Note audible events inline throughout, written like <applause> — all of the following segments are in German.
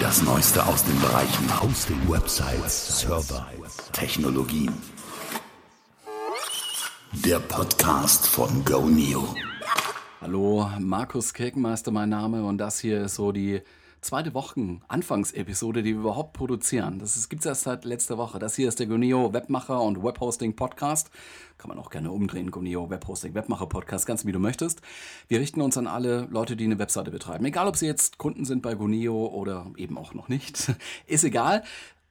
Das Neueste aus den Bereichen Hosting, Websites, Server, Technologien. Der Podcast von GoNeo. Hallo, Markus Kirkenmeister mein Name und das hier ist so die zweite Wochen-Anfangsepisode, die wir überhaupt produzieren. Das gibt es erst seit letzter Woche. Das hier ist der Goneo Webmacher und Webhosting Podcast. Kann man auch gerne umdrehen, Goneo Webhosting Webmacher Podcast, ganz wie du möchtest. Wir richten uns an alle Leute, die eine Webseite betreiben. Egal, ob sie jetzt Kunden sind bei Goneo oder eben auch noch nicht. <laughs> Ist egal.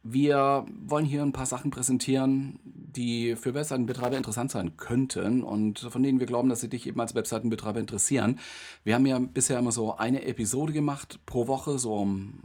Wir wollen hier ein paar Sachen präsentieren, die für Webseitenbetreiber interessant sein könnten und von denen wir glauben, dass sie dich eben als Webseitenbetreiber interessieren. Wir haben ja bisher immer so eine Episode gemacht pro Woche, so um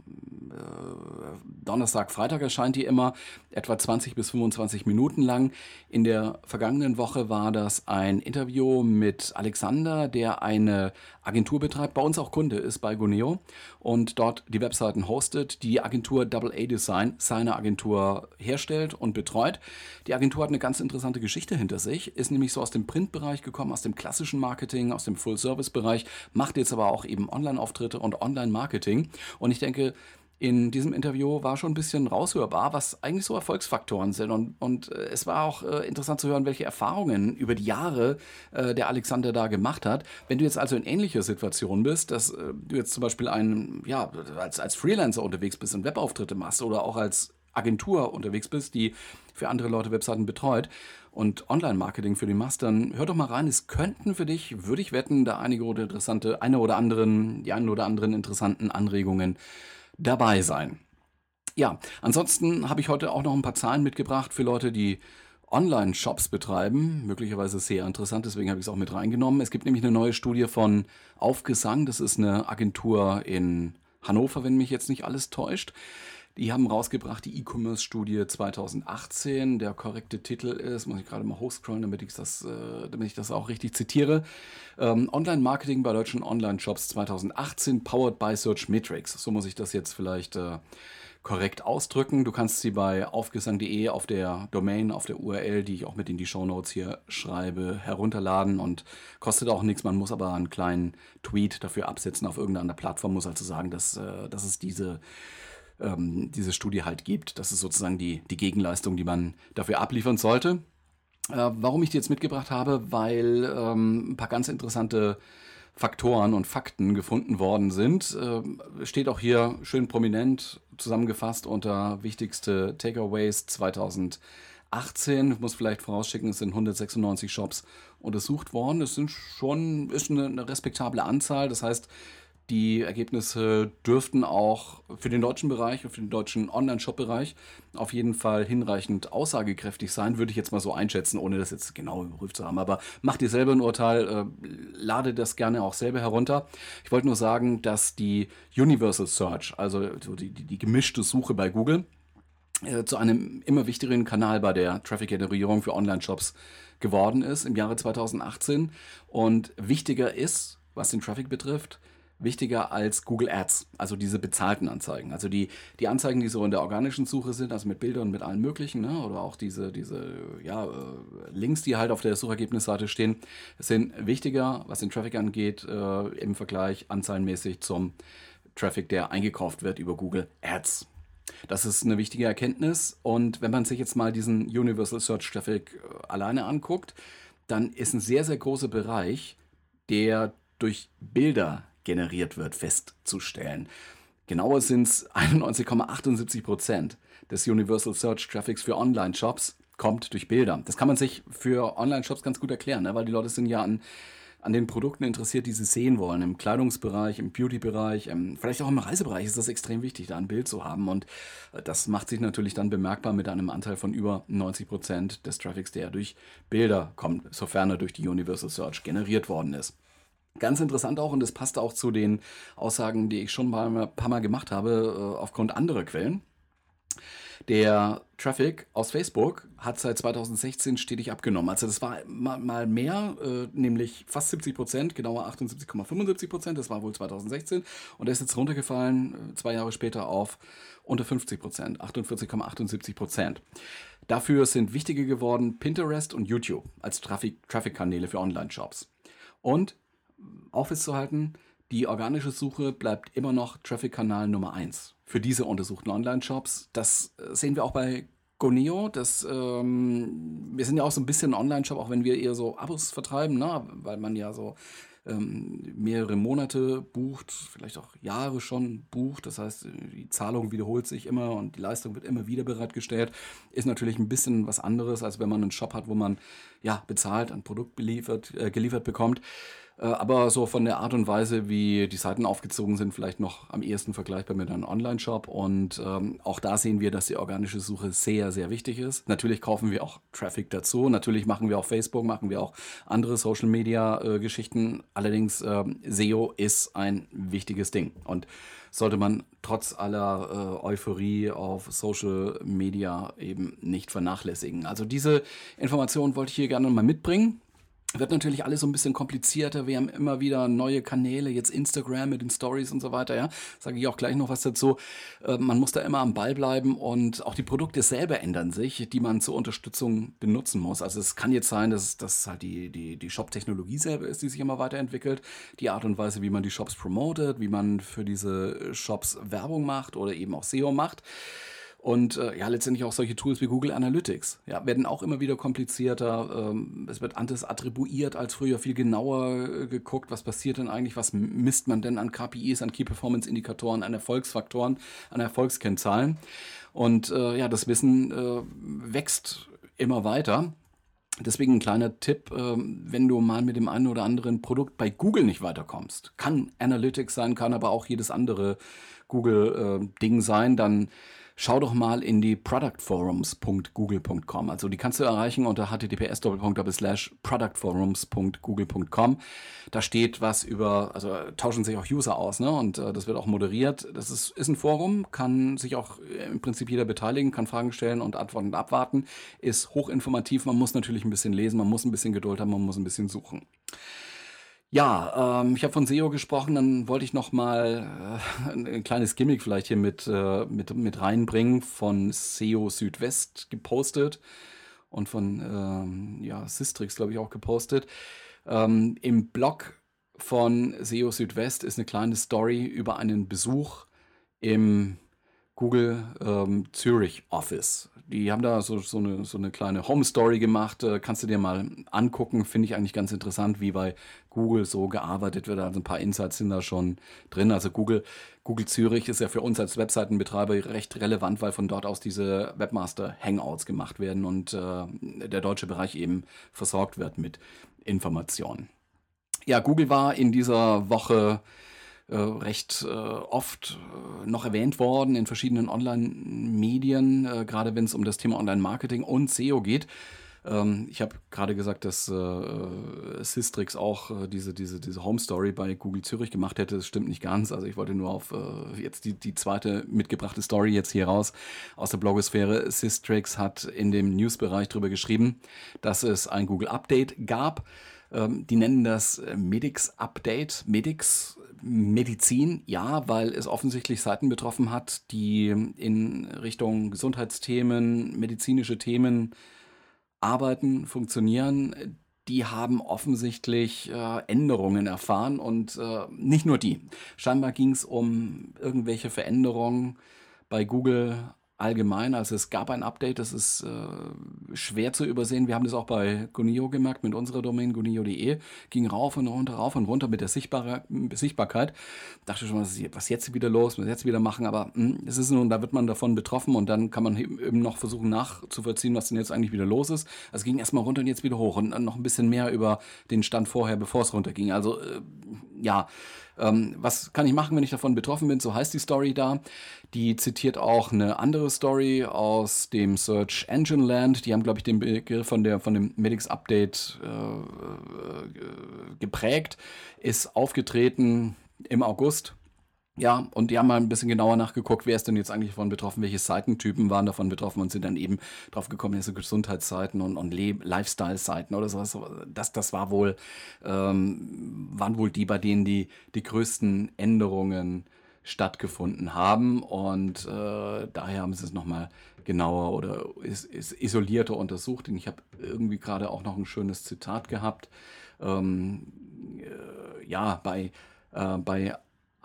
Donnerstag, Freitag erscheint die immer, etwa 20 bis 25 Minuten lang. In der vergangenen Woche war das ein Interview mit Alexander, der eine Agentur betreibt, bei uns auch Kunde ist bei Guneo und dort die Webseiten hostet, die Agentur Double A Design seine Agentur herstellt und betreut. Die Agentur hat eine ganz interessante Geschichte hinter sich, ist nämlich so aus dem Printbereich gekommen, aus dem klassischen Marketing, aus dem Full-Service-Bereich, macht jetzt aber auch eben Online-Auftritte und Online-Marketing und ich denke, in diesem Interview war schon ein bisschen raushörbar, was eigentlich so Erfolgsfaktoren sind. Und, und äh, es war auch äh, interessant zu hören, welche Erfahrungen über die Jahre äh, der Alexander da gemacht hat. Wenn du jetzt also in ähnlicher Situation bist, dass äh, du jetzt zum Beispiel ein, ja, als, als Freelancer unterwegs bist und Webauftritte machst oder auch als Agentur unterwegs bist, die für andere Leute Webseiten betreut und Online-Marketing für die machst, dann hör doch mal rein. Es könnten für dich, würde ich wetten, da einige oder interessante, eine oder anderen, die einen oder anderen interessanten Anregungen dabei sein. Ja, ansonsten habe ich heute auch noch ein paar Zahlen mitgebracht für Leute, die Online-Shops betreiben. Möglicherweise sehr interessant, deswegen habe ich es auch mit reingenommen. Es gibt nämlich eine neue Studie von Aufgesang. Das ist eine Agentur in Hannover, wenn mich jetzt nicht alles täuscht. Die haben rausgebracht die E-Commerce-Studie 2018. Der korrekte Titel ist, muss ich gerade mal hochscrollen, damit ich das, äh, damit ich das auch richtig zitiere. Ähm, Online-Marketing bei deutschen Online-Shops 2018, powered by Search Metrics. So muss ich das jetzt vielleicht äh, korrekt ausdrücken. Du kannst sie bei aufgesang.de auf der Domain, auf der URL, die ich auch mit in die Show Notes hier schreibe, herunterladen und kostet auch nichts. Man muss aber einen kleinen Tweet dafür absetzen auf irgendeiner Plattform, muss also sagen, dass, äh, dass es diese ähm, diese Studie halt gibt. Das ist sozusagen die, die Gegenleistung, die man dafür abliefern sollte. Äh, warum ich die jetzt mitgebracht habe, weil ähm, ein paar ganz interessante Faktoren und Fakten gefunden worden sind. Äh, steht auch hier schön prominent zusammengefasst unter wichtigste Takeaways 2018. Ich muss vielleicht vorausschicken, es sind 196 Shops untersucht worden. Das sind schon, ist eine, eine respektable Anzahl. Das heißt, die Ergebnisse dürften auch für den deutschen Bereich und für den deutschen Online-Shop-Bereich auf jeden Fall hinreichend aussagekräftig sein, würde ich jetzt mal so einschätzen, ohne das jetzt genau überprüft zu haben. Aber macht ihr selber ein Urteil, äh, lade das gerne auch selber herunter. Ich wollte nur sagen, dass die Universal Search, also die, die, die gemischte Suche bei Google, äh, zu einem immer wichtigeren Kanal bei der Traffic-Generierung für Online-Shops geworden ist im Jahre 2018 und wichtiger ist, was den Traffic betrifft, wichtiger als Google Ads, also diese bezahlten Anzeigen. Also die, die Anzeigen, die so in der organischen Suche sind, also mit Bildern mit allen möglichen, ne? oder auch diese, diese ja, äh, Links, die halt auf der Suchergebnisseite stehen, sind wichtiger, was den Traffic angeht, äh, im Vergleich anzahlenmäßig zum Traffic, der eingekauft wird über Google Ads. Das ist eine wichtige Erkenntnis und wenn man sich jetzt mal diesen Universal Search Traffic äh, alleine anguckt, dann ist ein sehr, sehr großer Bereich, der durch Bilder generiert wird, festzustellen. Genauer sind es 91,78 Prozent des Universal Search Traffics für Online-Shops kommt durch Bilder. Das kann man sich für Online-Shops ganz gut erklären, ne? weil die Leute sind ja an, an den Produkten interessiert, die sie sehen wollen. Im Kleidungsbereich, im Beauty-Bereich, vielleicht auch im Reisebereich ist das extrem wichtig, da ein Bild zu haben. Und äh, das macht sich natürlich dann bemerkbar mit einem Anteil von über 90 Prozent des Traffics, der durch Bilder kommt, sofern er durch die Universal Search generiert worden ist. Ganz interessant auch, und das passt auch zu den Aussagen, die ich schon mal, ein paar Mal gemacht habe, äh, aufgrund anderer Quellen. Der Traffic aus Facebook hat seit 2016 stetig abgenommen. Also das war mal mehr, äh, nämlich fast 70 Prozent, genauer 78,75 Prozent. Das war wohl 2016. Und der ist jetzt runtergefallen, äh, zwei Jahre später auf unter 50 Prozent, 48,78 Prozent. Dafür sind wichtiger geworden Pinterest und YouTube als Traffic-Kanäle für Online-Shops. Und auch festzuhalten, die organische Suche bleibt immer noch Traffic-Kanal Nummer 1 für diese untersuchten Online-Shops. Das äh, sehen wir auch bei Goneo. Das, ähm, wir sind ja auch so ein bisschen Online-Shop, auch wenn wir eher so Abos vertreiben, ne? weil man ja so ähm, mehrere Monate bucht, vielleicht auch Jahre schon bucht. Das heißt, die Zahlung wiederholt sich immer und die Leistung wird immer wieder bereitgestellt. Ist natürlich ein bisschen was anderes, als wenn man einen Shop hat, wo man ja bezahlt, ein Produkt beliefert, äh, geliefert bekommt. Äh, aber so von der Art und Weise, wie die Seiten aufgezogen sind, vielleicht noch am ehesten vergleichbar mit einem Online-Shop. Und ähm, auch da sehen wir, dass die organische Suche sehr, sehr wichtig ist. Natürlich kaufen wir auch Traffic dazu. Natürlich machen wir auch Facebook, machen wir auch andere Social-Media-Geschichten. Allerdings äh, SEO ist ein wichtiges Ding. Und sollte man trotz aller äh, Euphorie auf Social Media eben nicht vernachlässigen. Also diese Information wollte ich hier gerne mal mitbringen wird natürlich alles so ein bisschen komplizierter. Wir haben immer wieder neue Kanäle, jetzt Instagram mit den Stories und so weiter, ja. Sage ich auch gleich noch was dazu. Äh, man muss da immer am Ball bleiben und auch die Produkte selber ändern sich, die man zur Unterstützung benutzen muss. Also es kann jetzt sein, dass das halt die, die, die Shop-Technologie selber ist, die sich immer weiterentwickelt. Die Art und Weise, wie man die Shops promotet, wie man für diese Shops Werbung macht oder eben auch SEO macht. Und äh, ja, letztendlich auch solche Tools wie Google Analytics ja, werden auch immer wieder komplizierter. Ähm, es wird anders attribuiert als früher, viel genauer äh, geguckt, was passiert denn eigentlich, was misst man denn an KPIs, an Key Performance Indikatoren, an Erfolgsfaktoren, an Erfolgskennzahlen. Und äh, ja, das Wissen äh, wächst immer weiter. Deswegen ein kleiner Tipp, ähm, wenn du mal mit dem einen oder anderen Produkt bei Google nicht weiterkommst, kann Analytics sein, kann aber auch jedes andere Google-Ding äh, sein, dann schau doch mal in die productforums.google.com. Also die kannst du erreichen unter https productforums.google.com. Da steht was über, also tauschen sich auch User aus, ne? Und äh, das wird auch moderiert. Das ist, ist ein Forum, kann sich auch im Prinzip jeder beteiligen, kann Fragen stellen und Antworten abwarten. Ist hochinformativ. Man muss natürlich ein bisschen lesen, man muss ein bisschen Geduld haben, man muss ein bisschen suchen. Ja, ähm, ich habe von SEO gesprochen, dann wollte ich noch mal äh, ein, kleines Gimmick vielleicht hier mit, äh, mit, mit reinbringen, von SEO Südwest gepostet und von ähm, ja, Sistrix, glaube ich, auch gepostet. Ähm, Im Blog von SEO Südwest ist eine kleine Story über einen Besuch im Google ähm, Zürich Office. Die haben da so, so, eine, so eine kleine Home Story gemacht. Äh, kannst du dir mal angucken. Finde ich eigentlich ganz interessant, wie bei Google so gearbeitet wird. Also ein paar Insights sind da schon drin. Also Google, Google Zürich ist ja für uns als Webseitenbetreiber recht relevant, weil von dort aus diese Webmaster Hangouts gemacht werden und äh, der deutsche Bereich eben versorgt wird mit Informationen. Ja, Google war in dieser Woche äh, recht äh, oft äh, noch erwähnt worden in verschiedenen Online-Medien, äh, gerade wenn es um das Thema Online-Marketing und SEO geht. Ähm, ich habe gerade gesagt, dass äh, Systrix auch diese, diese, diese Home Story bei Google Zürich gemacht hätte. Das stimmt nicht ganz. Also ich wollte nur auf jetzt die, die zweite mitgebrachte Story jetzt hier raus aus der Blogosphäre. Systrix hat in dem Newsbereich darüber geschrieben, dass es ein Google Update gab. Ähm, die nennen das Medix Update. Medix Medizin, ja, weil es offensichtlich Seiten betroffen hat, die in Richtung Gesundheitsthemen, medizinische Themen arbeiten, funktionieren. Die haben offensichtlich äh, Änderungen erfahren und äh, nicht nur die. Scheinbar ging es um irgendwelche Veränderungen bei Google allgemein. Also es gab ein Update, das ist äh, schwer zu übersehen. Wir haben das auch bei Gunio gemerkt mit unserer Domain gunio.de. Ging rauf und runter, rauf und runter mit der Sichtbar Sichtbarkeit. Dachte schon, was ist jetzt wieder los, was jetzt wieder machen, aber hm, es ist nun, da wird man davon betroffen und dann kann man eben noch versuchen nachzuvollziehen, was denn jetzt eigentlich wieder los ist. Also es ging erstmal runter und jetzt wieder hoch und noch ein bisschen mehr über den Stand vorher, bevor es runterging. Also äh, ja, ähm, was kann ich machen, wenn ich davon betroffen bin? So heißt die Story da. Die zitiert auch eine andere Story aus dem Search Engine Land. Die haben, glaube ich, den Begriff von, der, von dem Medics Update äh, äh, geprägt. Ist aufgetreten im August ja, und die haben mal ein bisschen genauer nachgeguckt, wer ist denn jetzt eigentlich davon betroffen, welche Seitentypen waren davon betroffen und sind dann eben drauf gekommen, so Gesundheitsseiten und, und Lifestyle-Seiten oder sowas. Das, das war wohl, ähm, waren wohl die, bei denen die, die größten Änderungen stattgefunden haben. Und äh, daher haben sie es nochmal genauer oder ist, ist isolierter untersucht. Und ich habe irgendwie gerade auch noch ein schönes Zitat gehabt. Ähm, äh, ja, bei, äh, bei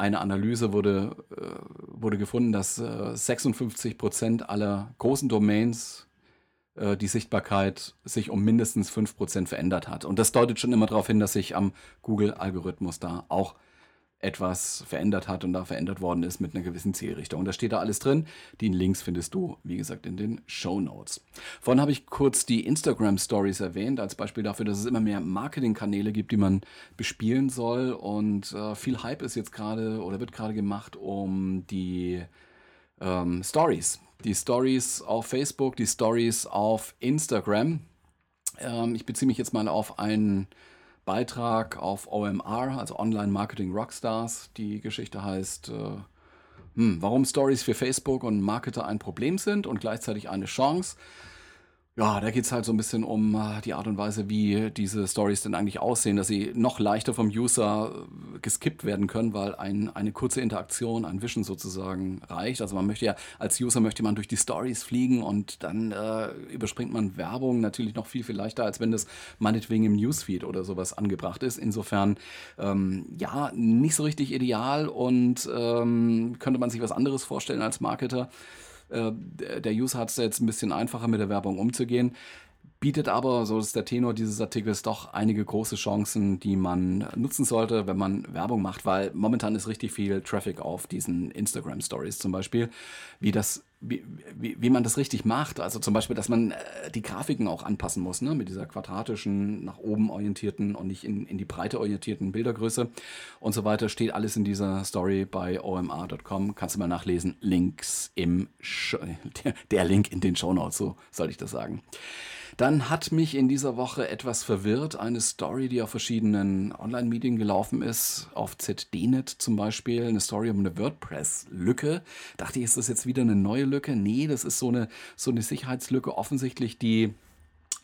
eine Analyse wurde, äh, wurde gefunden, dass äh, 56 Prozent aller großen Domains äh, die Sichtbarkeit sich um mindestens 5 Prozent verändert hat. Und das deutet schon immer darauf hin, dass sich am Google-Algorithmus da auch etwas verändert hat und da verändert worden ist mit einer gewissen Zielrichtung. Und da steht da alles drin. Die Links findest du, wie gesagt, in den Show Notes. Vorhin habe ich kurz die Instagram Stories erwähnt, als Beispiel dafür, dass es immer mehr Marketingkanäle gibt, die man bespielen soll. Und äh, viel Hype ist jetzt gerade oder wird gerade gemacht um die ähm, Stories. Die Stories auf Facebook, die Stories auf Instagram. Ähm, ich beziehe mich jetzt mal auf einen Beitrag auf OMR, also Online Marketing Rockstars. Die Geschichte heißt, äh, hm, warum Stories für Facebook und Marketer ein Problem sind und gleichzeitig eine Chance. Ja, da geht es halt so ein bisschen um äh, die Art und Weise, wie diese Stories denn eigentlich aussehen, dass sie noch leichter vom User äh, geskippt werden können, weil ein, eine kurze Interaktion, ein Wischen sozusagen reicht. Also man möchte ja, als User möchte man durch die Stories fliegen und dann äh, überspringt man Werbung natürlich noch viel, viel leichter, als wenn das meinetwegen im Newsfeed oder sowas angebracht ist. Insofern, ähm, ja, nicht so richtig ideal und ähm, könnte man sich was anderes vorstellen als Marketer. Äh, der User hat es jetzt ein bisschen einfacher mit der Werbung umzugehen. Bietet aber, so ist der Tenor dieses Artikels, doch einige große Chancen, die man nutzen sollte, wenn man Werbung macht, weil momentan ist richtig viel Traffic auf diesen Instagram Stories zum Beispiel, wie das wie, wie, man das richtig macht. Also zum Beispiel, dass man äh, die Grafiken auch anpassen muss, ne? mit dieser quadratischen, nach oben orientierten und nicht in, in die Breite orientierten Bildergröße und so weiter. Steht alles in dieser Story bei omr.com. Kannst du mal nachlesen. Links im, Sh <laughs> der, Link in den Show Notes, so soll ich das sagen. Dann hat mich in dieser Woche etwas verwirrt, eine Story, die auf verschiedenen Online-Medien gelaufen ist, auf ZDNet zum Beispiel, eine Story um eine WordPress-Lücke. Dachte ich, ist das jetzt wieder eine neue Lücke? Nee, das ist so eine, so eine Sicherheitslücke offensichtlich, die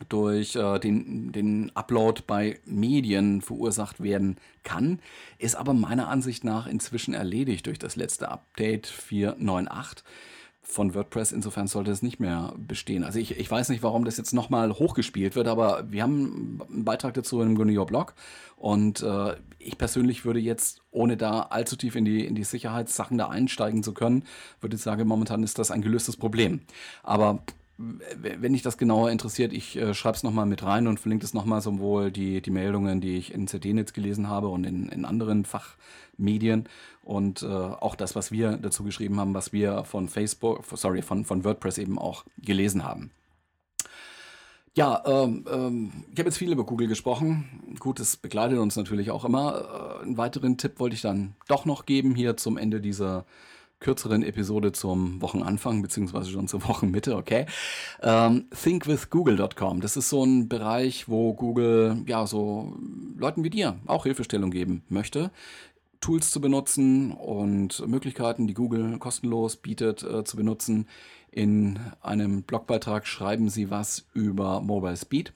durch äh, den, den Upload bei Medien verursacht werden kann, ist aber meiner Ansicht nach inzwischen erledigt durch das letzte Update 498 von WordPress. Insofern sollte es nicht mehr bestehen. Also ich, ich weiß nicht, warum das jetzt nochmal hochgespielt wird, aber wir haben einen Beitrag dazu im Gunio Blog und äh, ich persönlich würde jetzt, ohne da allzu tief in die, in die Sicherheitssachen da einsteigen zu können, würde ich sagen, momentan ist das ein gelöstes Problem. Aber wenn dich das genauer interessiert, ich äh, schreibe es nochmal mit rein und verlinke es nochmal sowohl die, die Meldungen, die ich in CD-Netz gelesen habe und in, in anderen Fachmedien und äh, auch das, was wir dazu geschrieben haben, was wir von Facebook, sorry, von, von WordPress eben auch gelesen haben. Ja, ähm, ähm, ich habe jetzt viel über Google gesprochen. Gut, das begleitet uns natürlich auch immer. Äh, einen weiteren Tipp wollte ich dann doch noch geben hier zum Ende dieser kürzeren Episode zum Wochenanfang, beziehungsweise schon zur Wochenmitte, okay. Ähm, thinkwithgoogle.com, das ist so ein Bereich, wo Google ja so Leuten wie dir auch Hilfestellung geben möchte. Tools zu benutzen und Möglichkeiten, die Google kostenlos bietet, äh, zu benutzen. In einem Blogbeitrag schreiben sie was über Mobile Speed.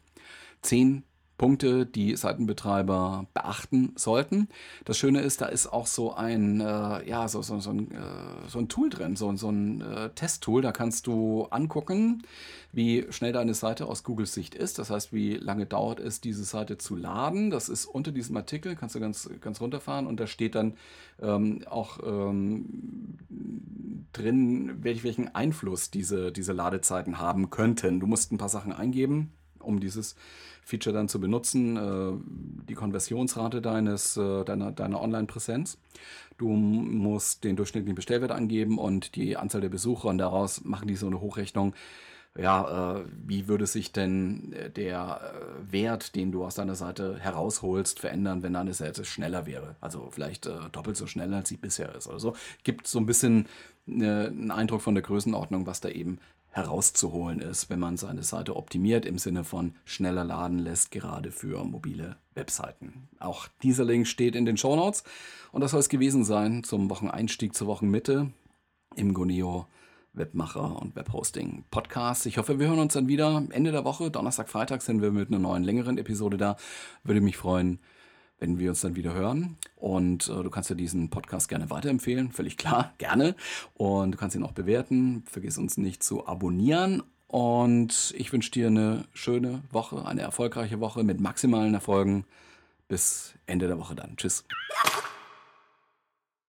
Zehn Punkte, die Seitenbetreiber beachten sollten. Das Schöne ist, da ist auch so ein, äh, ja, so, so, so, ein, äh, so ein Tool drin, so, so ein äh, Testtool. Da kannst du angucken, wie schnell deine Seite aus Googles Sicht ist. Das heißt, wie lange dauert es, diese Seite zu laden. Das ist unter diesem Artikel, kannst du ganz, ganz runterfahren und da steht dann ähm, auch ähm, drin, welch, welchen Einfluss diese, diese Ladezeiten haben könnten. Du musst ein paar Sachen eingeben, um dieses Feature dann zu benutzen, äh, die Konversionsrate deines, äh, deiner, deiner Online-Präsenz. Du musst den durchschnittlichen Bestellwert angeben und die Anzahl der Besucher und daraus machen die so eine Hochrechnung. Ja, äh, wie würde sich denn der Wert, den du aus deiner Seite herausholst, verändern, wenn deine Seite schneller wäre? Also vielleicht doppelt so schnell, als sie bisher ist oder so. Gibt so ein bisschen einen Eindruck von der Größenordnung, was da eben herauszuholen ist, wenn man seine Seite optimiert im Sinne von schneller laden lässt, gerade für mobile Webseiten. Auch dieser Link steht in den Show Notes und das soll es gewesen sein zum Wocheneinstieg zur Wochenmitte im Goneo Webmacher und Webhosting Podcast. Ich hoffe, wir hören uns dann wieder Ende der Woche. Donnerstag, Freitag sind wir mit einer neuen längeren Episode da. Würde mich freuen, wenn wir uns dann wieder hören. Und äh, du kannst ja diesen Podcast gerne weiterempfehlen, völlig klar, <laughs> gerne. Und du kannst ihn auch bewerten. Vergiss uns nicht zu abonnieren. Und ich wünsche dir eine schöne Woche, eine erfolgreiche Woche mit maximalen Erfolgen. Bis Ende der Woche dann. Tschüss.